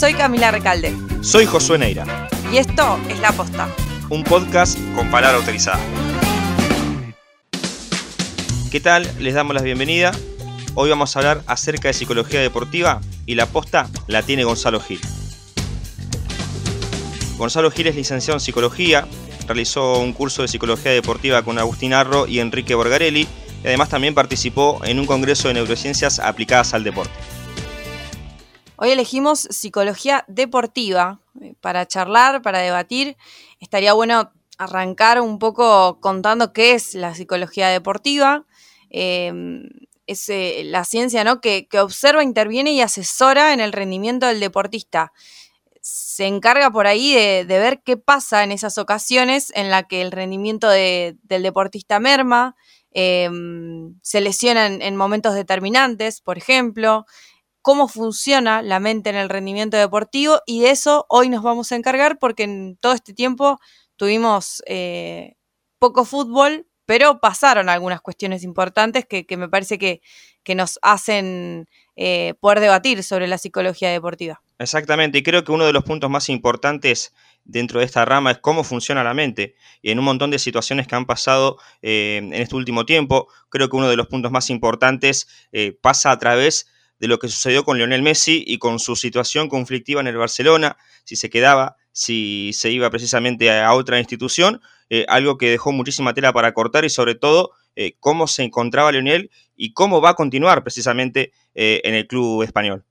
Soy Camila Recalde. Soy Josué Neira. Y esto es La Posta. Un podcast con palabra autorizada. ¿Qué tal? Les damos la bienvenida. Hoy vamos a hablar acerca de psicología deportiva y la posta la tiene Gonzalo Gil. Gonzalo Gil es licenciado en psicología, realizó un curso de psicología deportiva con Agustín Arro y Enrique Borgarelli y además también participó en un congreso de neurociencias aplicadas al deporte. Hoy elegimos psicología deportiva eh, para charlar, para debatir. Estaría bueno arrancar un poco contando qué es la psicología deportiva. Em, es eh, la ciencia ¿no? que, observa, interviene y asesora en el rendimiento del deportista. Se encarga por ahí de, ver qué pasa en esas ocasiones en las que el rendimiento del deportista merma, em, se lesiona en momentos determinantes, por ejemplo, cómo funciona la mente en el rendimiento deportivo y de eso hoy nos vamos a encargar porque en todo este tiempo tuvimos eh, poco fútbol, pero pasaron algunas cuestiones importantes que, me parece que, nos hacen eh, poder debatir sobre la psicología deportiva. Exactamente, y creo que uno de los puntos más importantes dentro de esta rama es cómo funciona la mente. Y en un montón de situaciones que han pasado eh, en este último tiempo, creo que uno de los puntos más importantes pasa a través de lo que sucedió con Lionel Messi y con su situación conflictiva en el Barcelona, si se quedaba, si se iba precisamente a otra institución, eh, algo que dejó muchísima tela para cortar y sobre todo eh, cómo se encontraba Lionel y cómo va a continuar precisamente eh, en el club español.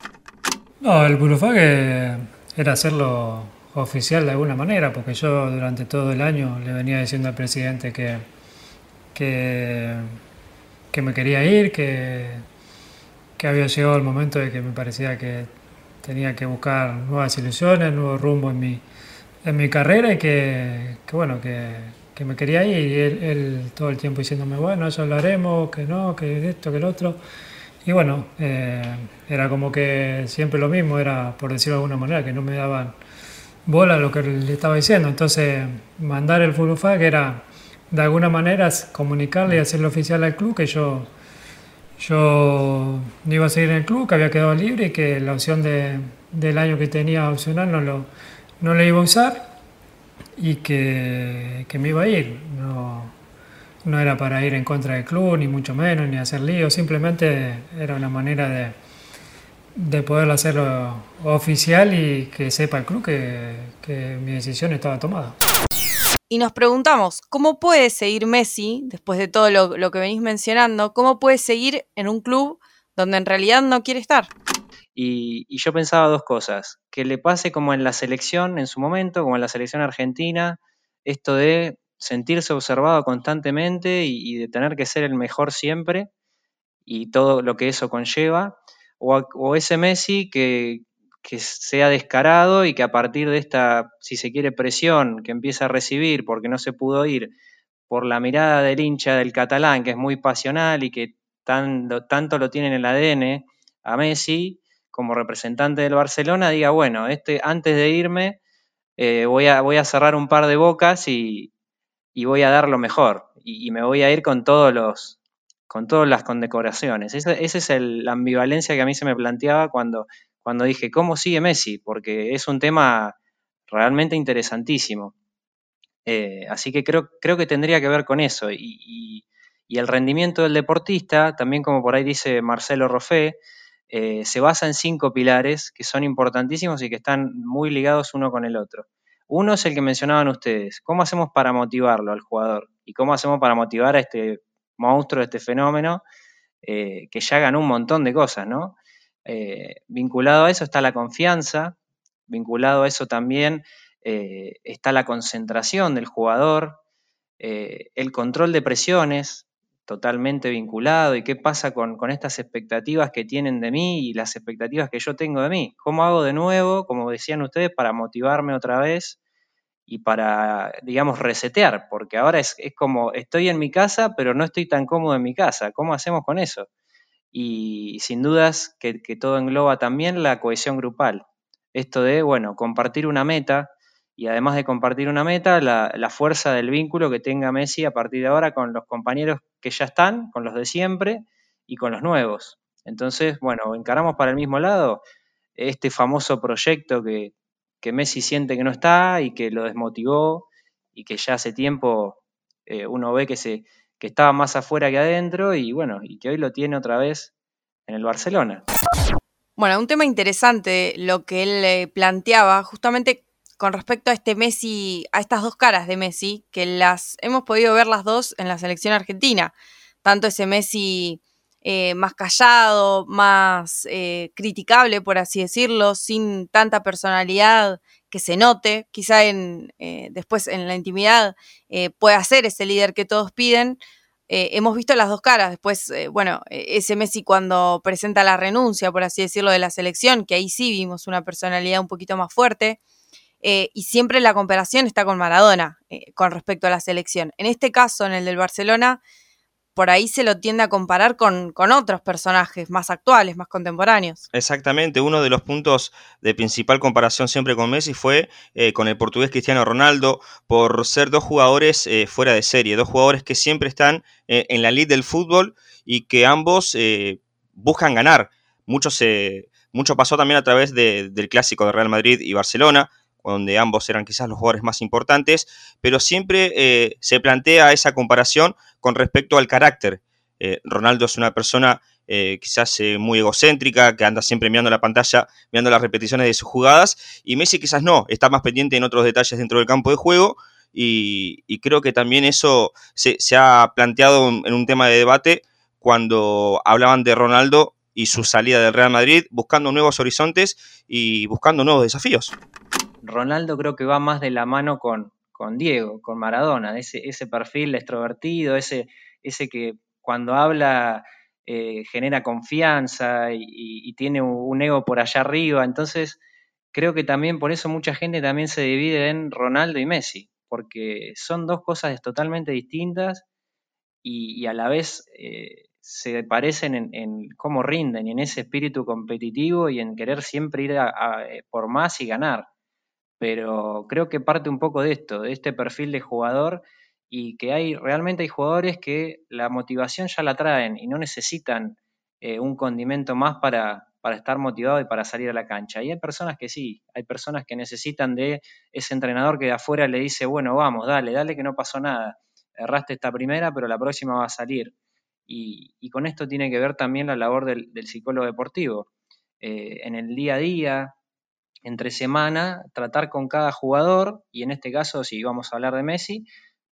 No, el burofague era hacerlo oficial de alguna manera, porque yo durante todo el año le venía diciendo al presidente que, que, que me quería ir, que que había llegado el momento de que me parecía que tenía que buscar nuevas ilusiones, nuevo rumbo en mi, en mi carrera y que, bueno, que, que, me quería ir y él, todo el tiempo diciéndome, bueno, eso hablaremos, que no, que esto, que el otro. Y bueno, eh, era como que siempre lo mismo, era por decirlo de alguna manera, que no me daban bola lo que le estaba diciendo. Entonces, mandar el Furufa, que era de alguna manera comunicarle y hacerlo oficial al club que yo yo no iba a seguir en el club, que había quedado libre y que la opción de, del año que tenía opcional no lo, no le iba a usar y que, que, me iba a ir. No, no era para ir en contra del club, ni mucho menos, ni hacer lío, simplemente era una manera de, de poder hacerlo oficial y que sepa el club que, que mi decisión estaba tomada. Y nos preguntamos, ¿cómo puede seguir Messi, después de todo lo, que venís mencionando, cómo puede seguir en un club donde en realidad no quiere estar? Y, yo pensaba dos cosas, que le pase como en la selección en su momento, como en la selección argentina, esto de sentirse observado constantemente y, de tener que ser el mejor siempre y todo lo que eso conlleva, o, o ese Messi que, que sea descarado y que a partir de esta, si se quiere, presión que empieza a recibir porque no se pudo ir por la mirada del hincha del catalán, que es muy pasional y que tanto, lo tiene en el ADN a Messi como representante del Barcelona, diga, bueno, este, antes de irme eh, voy, a, voy a cerrar un par de bocas y, voy a dar lo mejor y, me voy a ir con todos los con todas las condecoraciones. Esa, esa es la ambivalencia que a mí se me planteaba cuando cuando dije, ¿cómo sigue Messi? Porque es un tema realmente interesantísimo. Eh, así que creo, creo que tendría que ver con eso. Y, el rendimiento del deportista, también como por ahí dice Marcelo Roffé, eh, se basa en cinco pilares que son importantísimos y que están muy ligados uno con el otro. Uno es el que mencionaban ustedes. ¿Cómo hacemos para motivarlo al jugador? ¿Y cómo hacemos para motivar a este monstruo, a este fenómeno, eh, que ya ganó un montón de cosas, ¿no? Eh, vinculado a eso está la confianza, vinculado a eso también eh, está la concentración del jugador, eh, el control de presiones, totalmente vinculado, y qué pasa con, estas expectativas que tienen de mí y las expectativas que yo tengo de mí. ¿Cómo hago de nuevo, como decían ustedes, para motivarme otra vez y para, digamos, resetear? Porque ahora es como, estoy en mi casa, pero no estoy tan cómodo en mi casa. ¿Cómo hacemos con eso? Y sin dudas que, todo engloba también la cohesión grupal. Esto de, bueno, compartir una meta y además de compartir una meta, la, fuerza del vínculo que tenga Messi a partir de ahora con los compañeros que ya están, con los de siempre y con los nuevos. Entonces, bueno, encaramos para el mismo lado. este famoso proyecto que, que Messi siente que no está y que lo desmotivó y que ya hace tiempo eh, uno ve que, se, que estaba más afuera que adentro y bueno, y que hoy lo tiene otra vez en el Barcelona. Bueno, un tema interesante lo que él eh, planteaba, justamente con respecto a este Messi, a estas dos caras de Messi, que las hemos podido ver las dos en la selección argentina. Tanto ese Messi eh, más callado, más eh, criticable, por así decirlo, sin tanta personalidad que se note, quizá en, después en la intimidad pueda ser ese líder que todos piden, eh, hemos visto las dos caras. Después, eh, bueno, e-, ese Messi cuando presenta la renuncia, por así decirlo, de la selección, que ahí sí vimos una personalidad un poquito más fuerte. Eh, y siempre la comparación está con Maradona con respecto a la selección. En este caso, en el del Barcelona, por ahí se lo tiende a comparar con, otros personajes más actuales, más contemporáneos. Exactamente, uno de los puntos de principal comparación siempre con Messi fue eh, con el portugués Cristiano Ronaldo, por ser dos jugadores eh, fuera de serie, dos jugadores que siempre están eh, en la lid del fútbol y que ambos buscan ganar. Mucho, se, mucho pasó también a través del clásico de Real Madrid y Barcelona, donde ambos eran quizás los jugadores más importantes, pero siempre eh, se plantea esa comparación con respecto al carácter. Eh, Ronaldo es una persona eh, quizás muy egocéntrica, que anda siempre mirando la pantalla, mirando las repeticiones de sus jugadas, y Messi quizás no, está más pendiente en otros detalles dentro del campo de juego, y, creo que también eso se, se ha planteado en un tema de debate cuando hablaban de Ronaldo y su salida del Real Madrid, buscando nuevos horizontes y buscando nuevos desafíos. Ronaldo creo que va más de la mano con, con Diego, con Maradona, ese, ese perfil extrovertido, ese, ese que cuando habla eh, genera confianza y, tiene un ego por allá arriba. Entonces, creo que también por eso mucha gente también se divide en Ronaldo y Messi, porque son dos cosas totalmente distintas y, a la vez eh, se parecen en, cómo rinden y en ese espíritu competitivo y en querer siempre ir eh, por más y ganar pero creo que parte un poco de esto, de este perfil de jugador y que hay realmente hay jugadores que la motivación ya la traen y no necesitan eh, un condimento más para, para estar motivado y para salir a la cancha. Y hay personas que sí, hay personas que necesitan de ese entrenador que de afuera le dice, bueno, vamos, dale, dale que no pasó nada. Erraste esta primera, pero la próxima va a salir. Y, con esto tiene que ver también la labor del, psicólogo deportivo. Eh, en el día a día, entre semana, tratar con cada jugador, y en este caso, si vamos a hablar de Messi,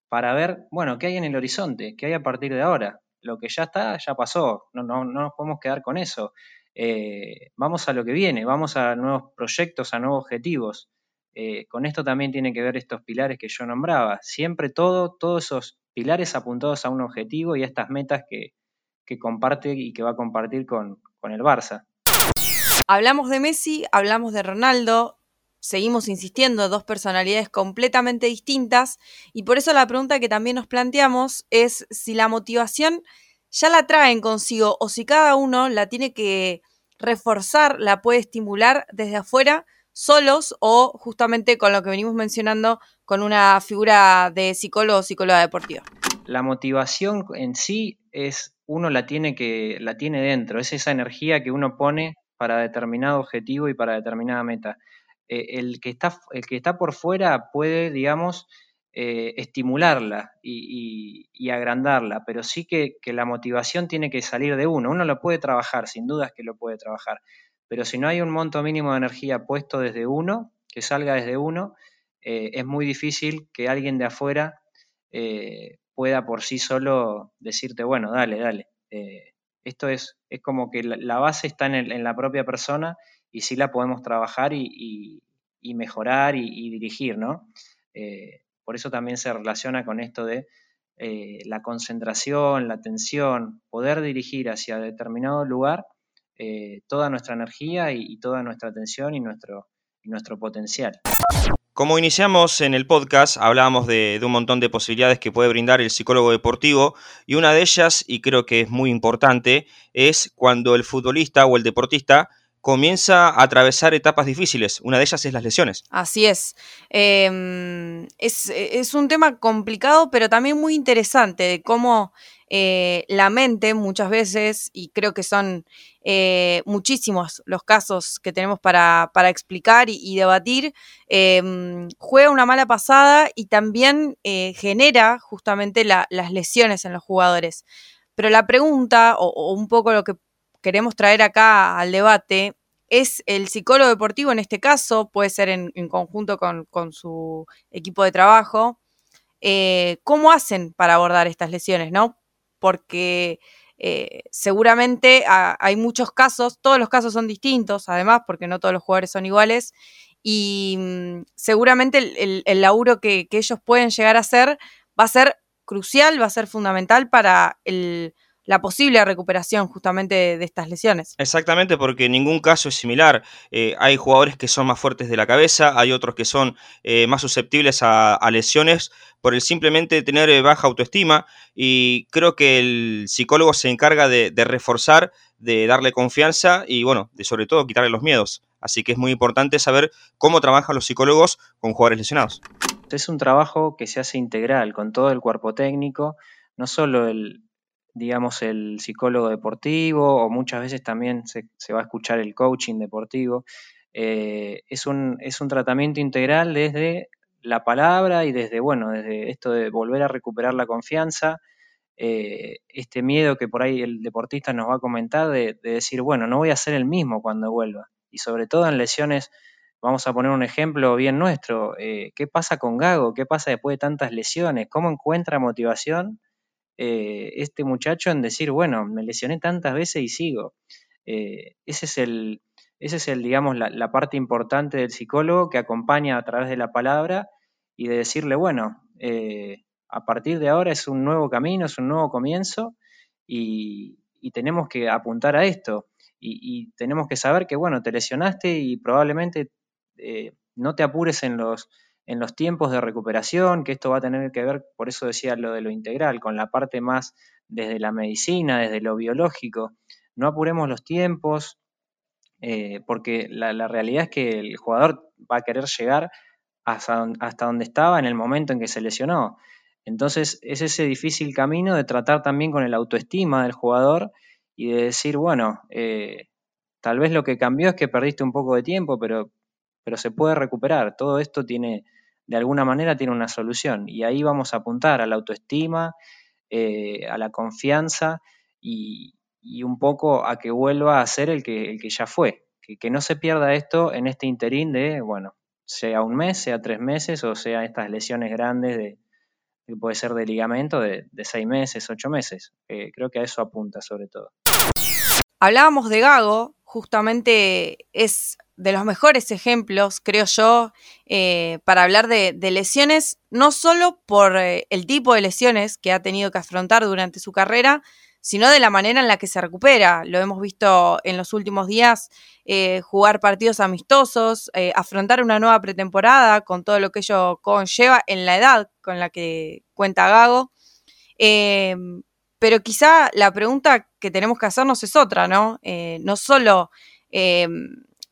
para ver, bueno, qué hay en el horizonte, qué hay a partir de ahora. Lo que ya está, ya pasó, no, no, no nos podemos quedar con eso. Eh, vamos a lo que viene, vamos a nuevos proyectos, a nuevos objetivos. Eh, con esto también tiene que ver estos pilares que yo nombraba. Siempre todo, todos esos pilares apuntados a un objetivo y a estas metas que, que comparte y que va a compartir con, con el Barça. Hablamos de Messi, hablamos de Ronaldo, seguimos insistiendo, dos personalidades completamente distintas, y por eso la pregunta que también nos planteamos es si la motivación ya la traen consigo o si cada uno la tiene que reforzar, la puede estimular desde afuera, solos o justamente con lo que venimos mencionando, con una figura de psicólogo o psicóloga deportiva. La motivación en sí es uno la tiene que la tiene dentro, es esa energía que uno pone para determinado objetivo y para determinada meta. Eh, el, que está, el que está por fuera puede, digamos, eh, estimularla y, agrandarla, pero sí que, la motivación tiene que salir de uno. Uno lo puede trabajar, sin dudas que lo puede trabajar, pero si no hay un monto mínimo de energía puesto desde uno, que salga desde uno, eh, es muy difícil que alguien de afuera pueda por sí solo decirte, bueno, dale, dale. Esto es, es como que la, base está en, la propia persona y sí la podemos trabajar y, mejorar y, dirigir, ¿no? Eh, por eso también se relaciona con esto de eh, la concentración, la atención, poder dirigir hacia determinado lugar eh, toda nuestra energía y, toda nuestra atención y nuestro, nuestro potencial. Como iniciamos en el podcast, hablábamos de, un montón de posibilidades que puede brindar el psicólogo deportivo y una de ellas, y creo que es muy importante, es cuando el futbolista o el deportista comienza a atravesar etapas difíciles. Una de ellas es las lesiones. Así es. Em, es, un tema complicado, pero también muy interesante de cómo eh, la mente muchas veces, y creo que son eh, muchísimos los casos que tenemos para, explicar y, debatir, em, juega una mala pasada y también eh, genera justamente las lesiones en los jugadores. Pero la pregunta, o, un poco lo que queremos traer acá al debate, es el psicólogo deportivo en este caso, puede ser en, conjunto con, su equipo de trabajo, eh, ¿cómo hacen para abordar estas lesiones, no? Porque eh, seguramente hay muchos casos, todos los casos son distintos, además, porque no todos los jugadores son iguales, y mm, seguramente el, laburo que, que, ellos pueden llegar a hacer va a ser crucial, va a ser fundamental para el, la posible recuperación justamente de, estas lesiones. Exactamente, porque ningún caso es similar. Eh, hay jugadores que son más fuertes de la cabeza, hay otros que son eh, más susceptibles a, lesiones por el simplemente tener eh, baja autoestima y creo que el psicólogo se encarga de, reforzar, de darle confianza y bueno, de sobre todo quitarle los miedos. Así que es muy importante saber cómo trabajan los psicólogos con jugadores lesionados. Es un trabajo que se hace integral con todo el cuerpo técnico, no solo el, digamos, el psicólogo deportivo o muchas veces también se, va a escuchar el coaching deportivo. Eh, es, un, es un tratamiento integral desde la palabra y desde, bueno, desde esto de volver a recuperar la confianza, eh, este miedo que por ahí el deportista nos va a comentar de, decir, bueno, no voy a ser el mismo cuando vuelva. Y sobre todo en lesiones, vamos a poner un ejemplo bien nuestro, eh, ¿qué pasa con Gago? ¿Qué pasa después de tantas lesiones? ¿Cómo encuentra motivación eh, este muchacho en decir, bueno, me lesioné tantas veces y sigo. Eh, ese es el, ese es el, digamos, la, parte importante del psicólogo que acompaña a través de la palabra y de decirle, bueno, eh, a partir de ahora es un nuevo camino, es un nuevo comienzo y, tenemos que apuntar a esto y, tenemos que saber que, bueno, te lesionaste y probablemente no te apures en los, en los tiempos de recuperación, que esto va a tener que ver, por eso decía lo de lo integral, con la parte más desde la medicina, desde lo biológico. No apuremos los tiempos, eh, porque la, realidad es que el jugador va a querer llegar hasta, hasta, donde estaba en el momento en que se lesionó. Entonces es ese difícil camino de tratar también con el autoestima del jugador y de decir, bueno, eh, tal vez lo que cambió es que perdiste un poco de tiempo, pero, pero se puede recuperar. Todo esto tiene, de alguna manera tiene una solución. Y ahí vamos a apuntar a la autoestima, eh, a la confianza y, un poco a que vuelva a ser el que, el que ya fue. Que, no se pierda esto en este interín de, bueno, sea un mes, sea tres meses o sea estas lesiones grandes de, que puede ser de ligamento de, seis meses, ocho meses. creo que a eso apunta sobre todo. Hablábamos de Gago, justamente es de los mejores ejemplos, creo yo, eh, para hablar de, lesiones, no solo por eh, el tipo de lesiones que ha tenido que afrontar durante su carrera, sino de la manera en la que se recupera. Lo hemos visto en los últimos días, eh, jugar partidos amistosos, afrontar una nueva pretemporada con todo lo que ello conlleva en la edad con la que cuenta Gago. Pero quizá la pregunta que tenemos que hacernos es otra, ¿no? no solo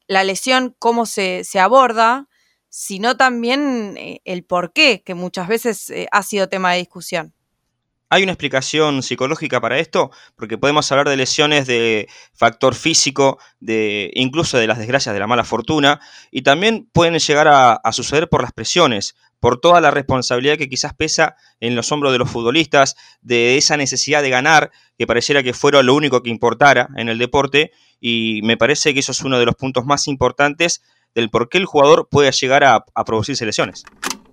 la lesión, cómo se, aborda, sino también eh, el por qué, que muchas veces eh, ha sido tema de discusión. ¿Hay una explicación psicológica para esto? Porque podemos hablar de lesiones de factor físico, de incluso de las desgracias de la mala fortuna, y también pueden llegar a, suceder por las presiones, por toda la responsabilidad que quizás pesa en los hombros de los futbolistas, de esa necesidad de ganar, que pareciera que fuera lo único que importara en el deporte, y me parece que eso es uno de los puntos más importantes del por qué el jugador puede llegar a, producir lesiones.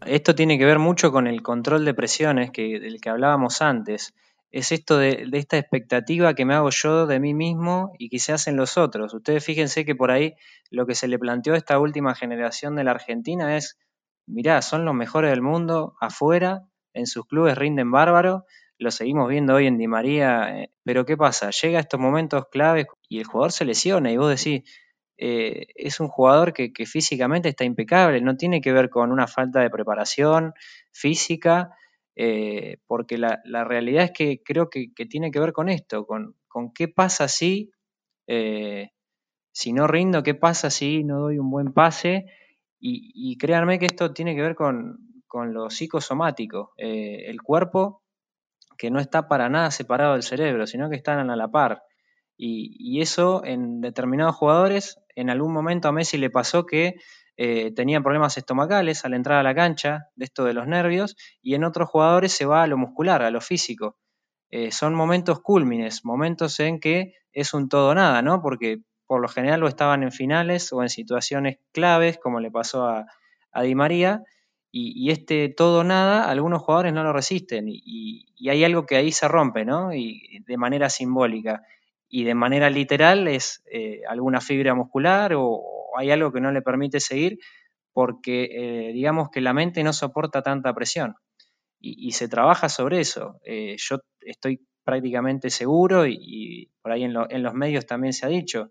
Esto tiene que ver mucho con el control de presiones que, del que hablábamos antes. Es esto de, esta expectativa que me hago yo de mí mismo y que se hacen los otros. Ustedes fíjense que por ahí lo que se le planteó a esta última generación de la Argentina es, mirá, son los mejores del mundo afuera, en sus clubes rinden bárbaro, lo seguimos viendo hoy en Di María, eh, pero ¿qué pasa? Llega a estos momentos claves y el jugador se lesiona y vos decís, eh, es un jugador que, físicamente está impecable, no tiene que ver con una falta de preparación física, eh, porque la, realidad es que creo que, tiene que ver con esto, con, qué pasa si Si no rindo, ¿qué pasa si no doy un buen pase? Y, créanme que esto tiene que ver con, lo psicosomático. Eh, el cuerpo que no está para nada separado del cerebro, sino que están a la par. Y, eso en determinados jugadores, en algún momento a Messi le pasó que eh, tenía problemas estomacales al entrar a la cancha, de esto de los nervios, y en otros jugadores se va a lo muscular, a lo físico. Eh, son momentos cúlmines, momentos en que es un todo nada, ¿no? Porque por lo general lo estaban en finales o en situaciones claves, como le pasó a, Di María, y, este todo nada, algunos jugadores no lo resisten, y, hay algo que ahí se rompe, ¿no? Y de manera simbólica. Y de manera literal es eh, alguna fibra muscular o, hay algo que no le permite seguir porque eh, digamos que la mente no soporta tanta presión y, se trabaja sobre eso. Eh, yo estoy prácticamente seguro y, por ahí en, en, los medios también se ha dicho,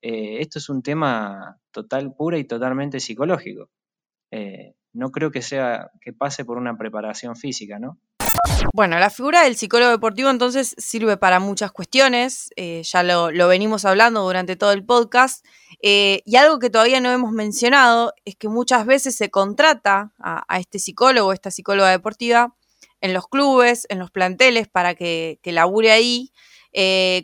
esto es un tema total, pura y totalmente psicológico. No creo que sea que pase por una preparación física, ¿no? Bueno, la figura del psicólogo deportivo entonces sirve para muchas cuestiones, eh, ya lo, venimos hablando durante todo el podcast, y algo que todavía no hemos mencionado es que muchas veces se contrata a, este psicólogo, esta psicóloga deportiva, en los clubes, en los planteles, para que, que labure ahí,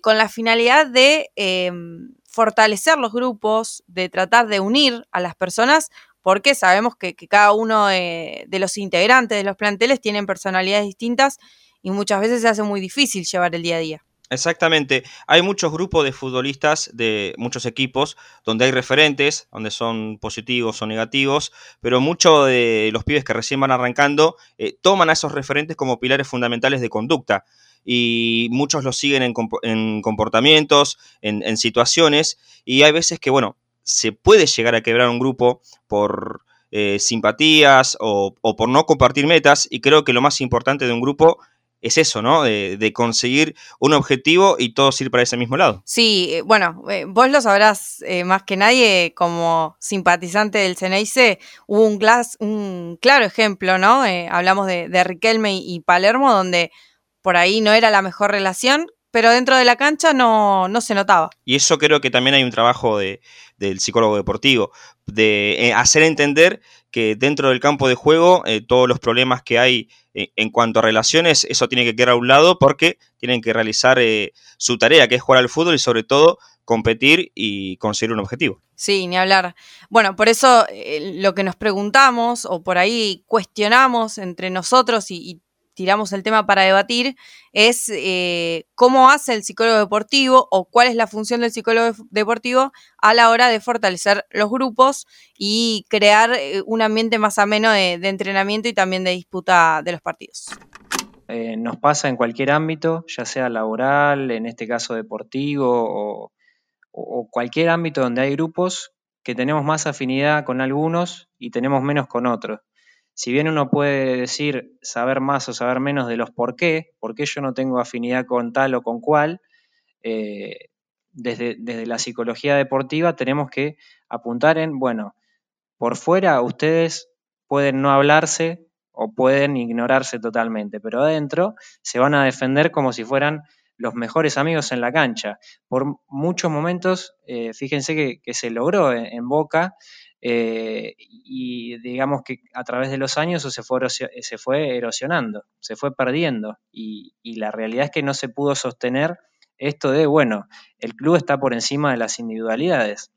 con la finalidad de em, fortalecer los grupos, de tratar de unir a las personas, porque sabemos que, cada uno de, los integrantes de los planteles tienen personalidades distintas y muchas veces se hace muy difícil llevar el día a día. Exactamente. Hay muchos grupos de futbolistas de muchos equipos donde hay referentes, donde son positivos o negativos, pero muchos de los pibes que recién van arrancando eh, toman a esos referentes como pilares fundamentales de conducta y muchos lo siguen en, comportamientos, en, situaciones, y hay veces que, bueno, se puede llegar a quebrar un grupo por eh, simpatías o, por no compartir metas, y creo que lo más importante de un grupo es eso, ¿no? De, conseguir un objetivo y todos ir para ese mismo lado. Sí, eh, bueno, eh, vos lo sabrás más que nadie como simpatizante del Ceneice, hubo un, un claro ejemplo, ¿no? hablamos de, de Riquelme y Palermo, donde por ahí no era la mejor relación, pero dentro de la cancha no, se notaba. Y eso creo que también hay un trabajo de, del psicólogo deportivo, de eh, hacer entender que dentro del campo de juego eh, todos los problemas que hay eh, en cuanto a relaciones, eso tiene que quedar a un lado porque tienen que realizar su tarea, que es jugar al fútbol y sobre todo competir y conseguir un objetivo. Sí, ni hablar. Bueno, por eso lo que nos preguntamos o por ahí cuestionamos entre nosotros y, y tiramos el tema para debatir, es eh, cómo hace el psicólogo deportivo o cuál es la función del psicólogo deportivo a la hora de fortalecer los grupos y crear eh, un ambiente más ameno de, entrenamiento y también de disputa de los partidos. Eh, nos pasa en cualquier ámbito, ya sea laboral, en este caso deportivo o cualquier ámbito donde hay grupos que tenemos más afinidad con algunos y tenemos menos con otros si bien uno puede decir saber más o saber menos de los por qué, por qué yo no tengo afinidad con tal o con cual, eh, desde, desde, la psicología deportiva tenemos que apuntar en, bueno, por fuera ustedes pueden no hablarse o pueden ignorarse totalmente, pero adentro se van a defender como si fueran los mejores amigos en la cancha. Por muchos momentos, eh, fíjense que, se logró en Boca eh, y digamos que a través de los años eso se fue, se fue erosionando, se fue perdiendo y, la realidad es que no se pudo sostener esto de, bueno, el club está por encima de las individualidades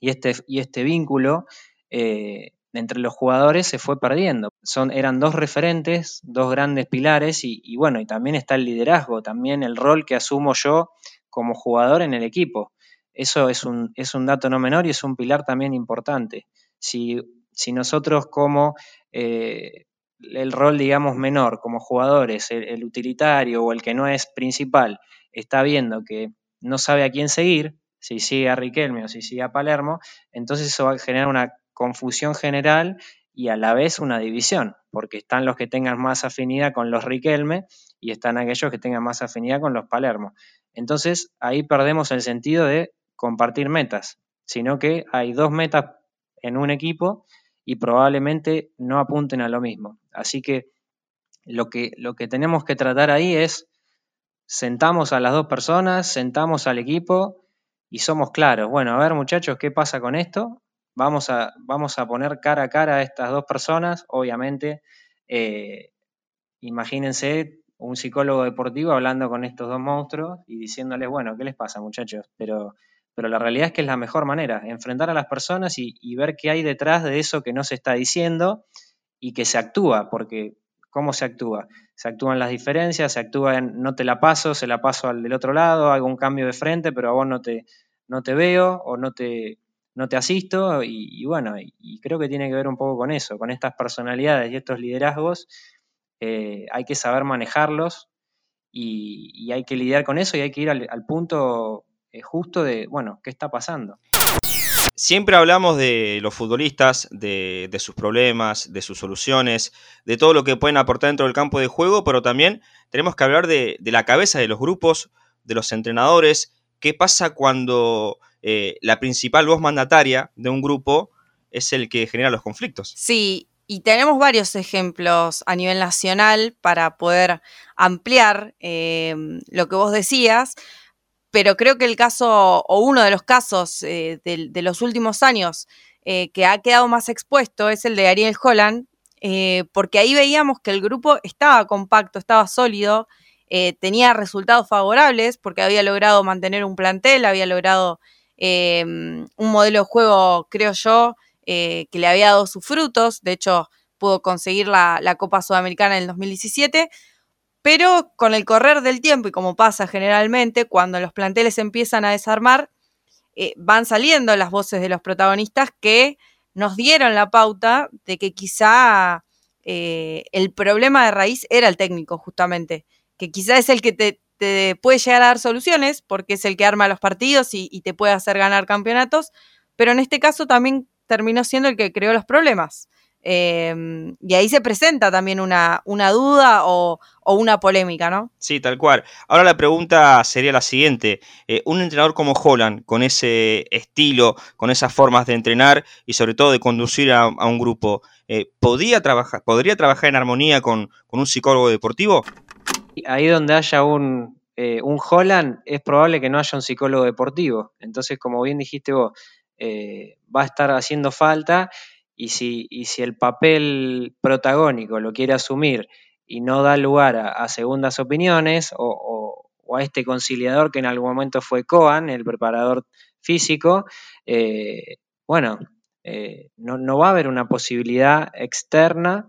y este, y este vínculo eh, entre los jugadores se fue perdiendo. Son, eran dos referentes, dos grandes pilares y, y bueno, y también está el liderazgo, también el rol que asumo yo como jugador en el equipo. Eso es un, es un dato no menor y es un pilar también importante. Si, nosotros como eh, el rol, digamos, menor, como jugadores, el, utilitario o el que no es principal, está viendo que no sabe a quién seguir, si sigue a Riquelme o si sigue a Palermo, entonces eso va a generar una confusión general y a la vez una división, porque están los que tengan más afinidad con los Riquelme y están aquellos que tengan más afinidad con los Palermo. Entonces ahí perdemos el sentido de compartir metas, sino que hay dos metas en un equipo y probablemente no apunten a lo mismo. Así que lo que, lo que tenemos que tratar ahí es sentamos a las dos personas, sentamos al equipo y somos claros. Bueno, a ver muchachos, ¿qué pasa con esto? Vamos a, vamos a poner cara a cara a estas dos personas, obviamente. Eh, imagínense un psicólogo deportivo hablando con estos dos monstruos y diciéndoles, bueno, ¿qué les pasa muchachos? Pero, pero la realidad es que es la mejor manera, enfrentar a las personas y, ver qué hay detrás de eso que no se está diciendo y que se actúa, porque ¿cómo se actúa? Se actúan las diferencias, se actúa en no te la paso, se la paso al del otro lado, hago un cambio de frente, pero a vos no te, no te veo o no te, no te asisto y, bueno, y, creo que tiene que ver un poco con eso, con estas personalidades y estos liderazgos eh, hay que saber manejarlos y, hay que lidiar con eso y hay que ir al, punto justo de, bueno, ¿qué está pasando? Siempre hablamos de los futbolistas, de, sus problemas, de sus soluciones, de todo lo que pueden aportar dentro del campo de juego, pero también tenemos que hablar de, la cabeza de los grupos, de los entrenadores, qué pasa cuando eh, la principal voz mandataria de un grupo es el que genera los conflictos. Sí, y tenemos varios ejemplos a nivel nacional para poder ampliar eh, lo que vos decías, pero creo que el caso, o uno de los casos eh, de, los últimos años eh, que ha quedado más expuesto es el de Ariel Holland, porque ahí veíamos que el grupo estaba compacto, estaba sólido, tenía resultados favorables porque había logrado mantener un plantel, había logrado un modelo de juego, creo yo, eh, que le había dado sus frutos, de hecho pudo conseguir la, Copa Sudamericana en el 2017, pero con el correr del tiempo y como pasa generalmente, cuando los planteles empiezan a desarmar, eh, van saliendo las voces de los protagonistas que nos dieron la pauta de que quizá eh, el problema de raíz era el técnico, justamente, que quizá es el que te, puede llegar a dar soluciones, porque es el que arma los partidos y, y te puede hacer ganar campeonatos, pero en este caso también terminó siendo el que creó los problemas. Em, y ahí se presenta también una, una duda o, una polémica, ¿no? Sí, tal cual. Ahora la pregunta sería la siguiente. Eh, un entrenador como Holland, con ese estilo, con esas formas de entrenar y sobre todo de conducir a, un grupo, eh, ¿podría, trabajar, ¿podría trabajar en armonía con, un psicólogo deportivo? Ahí donde haya un, eh, un Holland, es probable que no haya un psicólogo deportivo. Entonces, como bien dijiste vos, eh, va a estar haciendo falta y si, si, el papel protagónico lo quiere asumir y no da lugar a, segundas opiniones o, a este conciliador que en algún momento fue Coan, el preparador físico, eh, bueno, eh, no, va a haber una posibilidad externa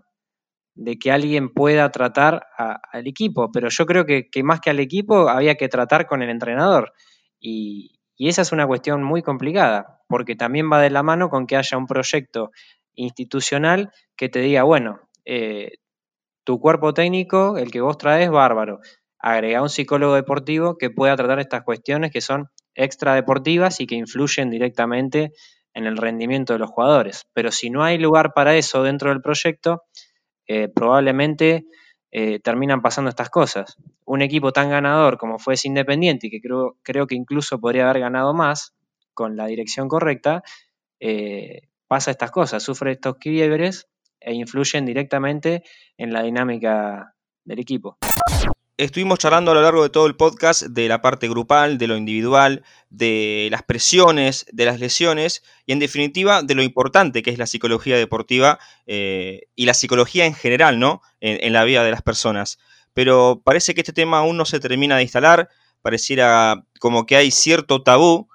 de que alguien pueda tratar al equipo, pero yo creo que, que, más que al equipo había que tratar con el entrenador. Y, y esa es una cuestión muy complicada, porque también va de la mano con que haya un proyecto institucional que te diga, bueno, eh, tu cuerpo técnico, el que vos traes, bárbaro. Agrega un psicólogo deportivo que pueda tratar estas cuestiones que son extradeportivas y que influyen directamente en el rendimiento de los jugadores. Pero si no hay lugar para eso dentro del proyecto, eh, probablemente eh, terminan pasando estas cosas. Un equipo tan ganador como fue ese Independiente, y que creo, creo que incluso podría haber ganado más con la dirección correcta, eh, pasa estas cosas, sufre estos quiebres e influyen directamente en la dinámica del equipo estuvimos charlando a lo largo de todo el podcast de la parte grupal, de lo individual, de las presiones, de las lesiones y en definitiva de lo importante que es la psicología deportiva eh, y la psicología en general, ¿no? En, la vida de las personas. Pero parece que este tema aún no se termina de instalar, pareciera como que hay cierto tabú,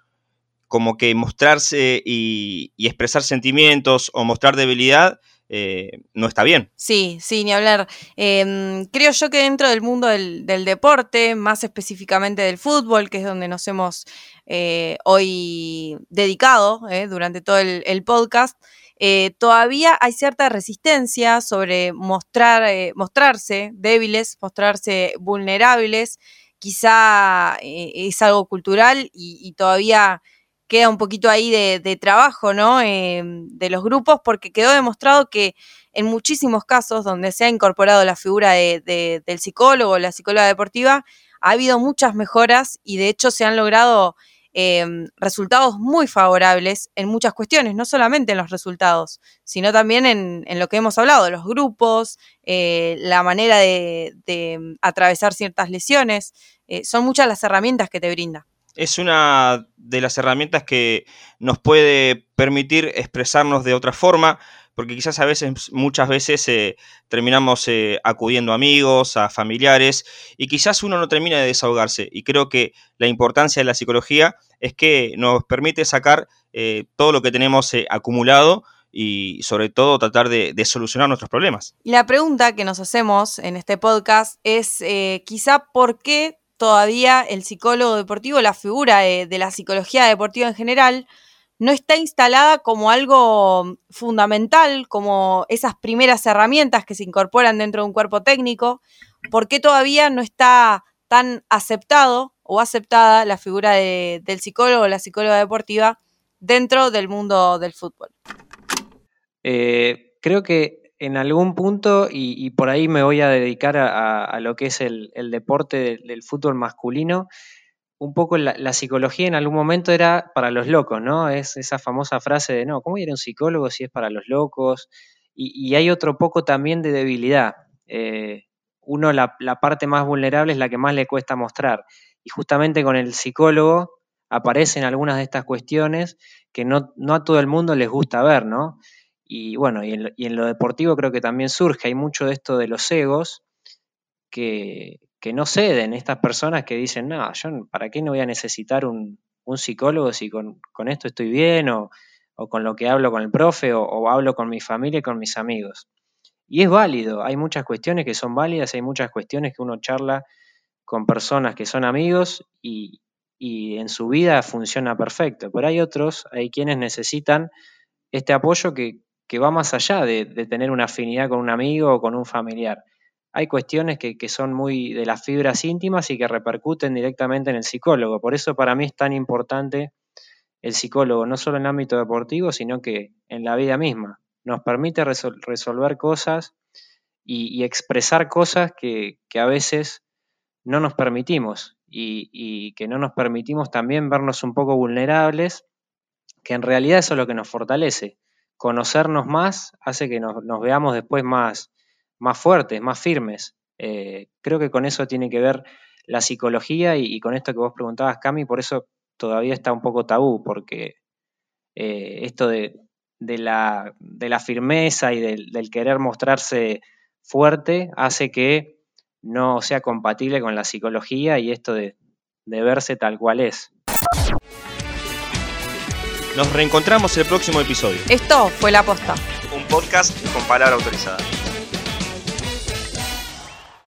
como que mostrarse y expresar sentimientos o mostrar debilidad eh, no está bien. Sí, sí, ni hablar. Em, creo yo que dentro del mundo del, deporte, más específicamente del fútbol, que es donde nos hemos eh, hoy dedicado eh, durante todo el, podcast, todavía hay cierta resistencia sobre mostrar, mostrarse débiles, mostrarse vulnerables. Quizá es algo cultural y todavía queda un poquito ahí de, trabajo, ¿no? Eh, de los grupos, porque quedó demostrado que en muchísimos casos donde se ha incorporado la figura de, del psicólogo, la psicóloga deportiva, ha habido muchas mejoras y de hecho se han logrado em, resultados muy favorables en muchas cuestiones, no solamente en los resultados, sino también en, lo que hemos hablado, los grupos, eh, la manera de, atravesar ciertas lesiones. Eh, son muchas las herramientas que te brinda. Es una de las herramientas que nos puede permitir expresarnos de otra forma, porque quizás a veces, muchas veces eh, terminamos eh, acudiendo a amigos, a familiares, y quizás uno no termina de desahogarse. Y creo que la importancia de la psicología es que nos permite sacar eh, todo lo que tenemos acumulado y sobre todo tratar de, solucionar nuestros problemas. La pregunta que nos hacemos en este podcast es quizá por qué todavía el psicólogo deportivo, la figura de, la psicología deportiva en general, no está instalada como algo fundamental, como esas primeras herramientas que se incorporan dentro de un cuerpo técnico, ¿por qué todavía no está tan aceptado o aceptada la figura del psicólogo o la psicóloga deportiva dentro del mundo del fútbol? Eh, creo que en algún punto, y, por ahí me voy a dedicar a, lo que es el, deporte del, fútbol masculino, un poco la, psicología en algún momento era para los locos, ¿no? Es esa famosa frase de, no, ¿cómo ir a un psicólogo si es para los locos? Y, hay otro poco también de debilidad. Eh, uno, la, parte más vulnerable es la que más le cuesta mostrar. Y justamente con el psicólogo aparecen algunas de estas cuestiones que no, no a todo el mundo les gusta ver, ¿no? Y bueno, y en, lo deportivo creo que también surge, hay mucho de esto de los egos que, no ceden, estas personas que dicen, no, yo para qué no voy a necesitar un, psicólogo si con, esto estoy bien o, con lo que hablo con el profe o, hablo con mi familia y con mis amigos. Y es válido, hay muchas cuestiones que son válidas, hay muchas cuestiones que uno charla con personas que son amigos y, y en su vida funciona perfecto, pero hay otros, hay quienes necesitan este apoyo que, que va más allá de, tener una afinidad con un amigo o con un familiar. Hay cuestiones que, son muy de las fibras íntimas y que repercuten directamente en el psicólogo. Por eso para mí es tan importante el psicólogo, no solo en el ámbito deportivo, sino que en la vida misma. Nos permite resolver cosas y, expresar cosas que, a veces no nos permitimos y, y, que no nos permitimos también vernos un poco vulnerables, que en realidad eso es lo que nos fortalece conocernos más hace que nos, veamos después más, más fuertes, más firmes. Eh, creo que con eso tiene que ver la psicología y, con esto que vos preguntabas, Cami, por eso todavía está un poco tabú, porque eh, esto de, la, firmeza y del, querer mostrarse fuerte hace que no sea compatible con la psicología y esto de verse tal cual es. Nos reencontramos el próximo episodio. Esto fue La Posta. Un podcast con palabra autorizada.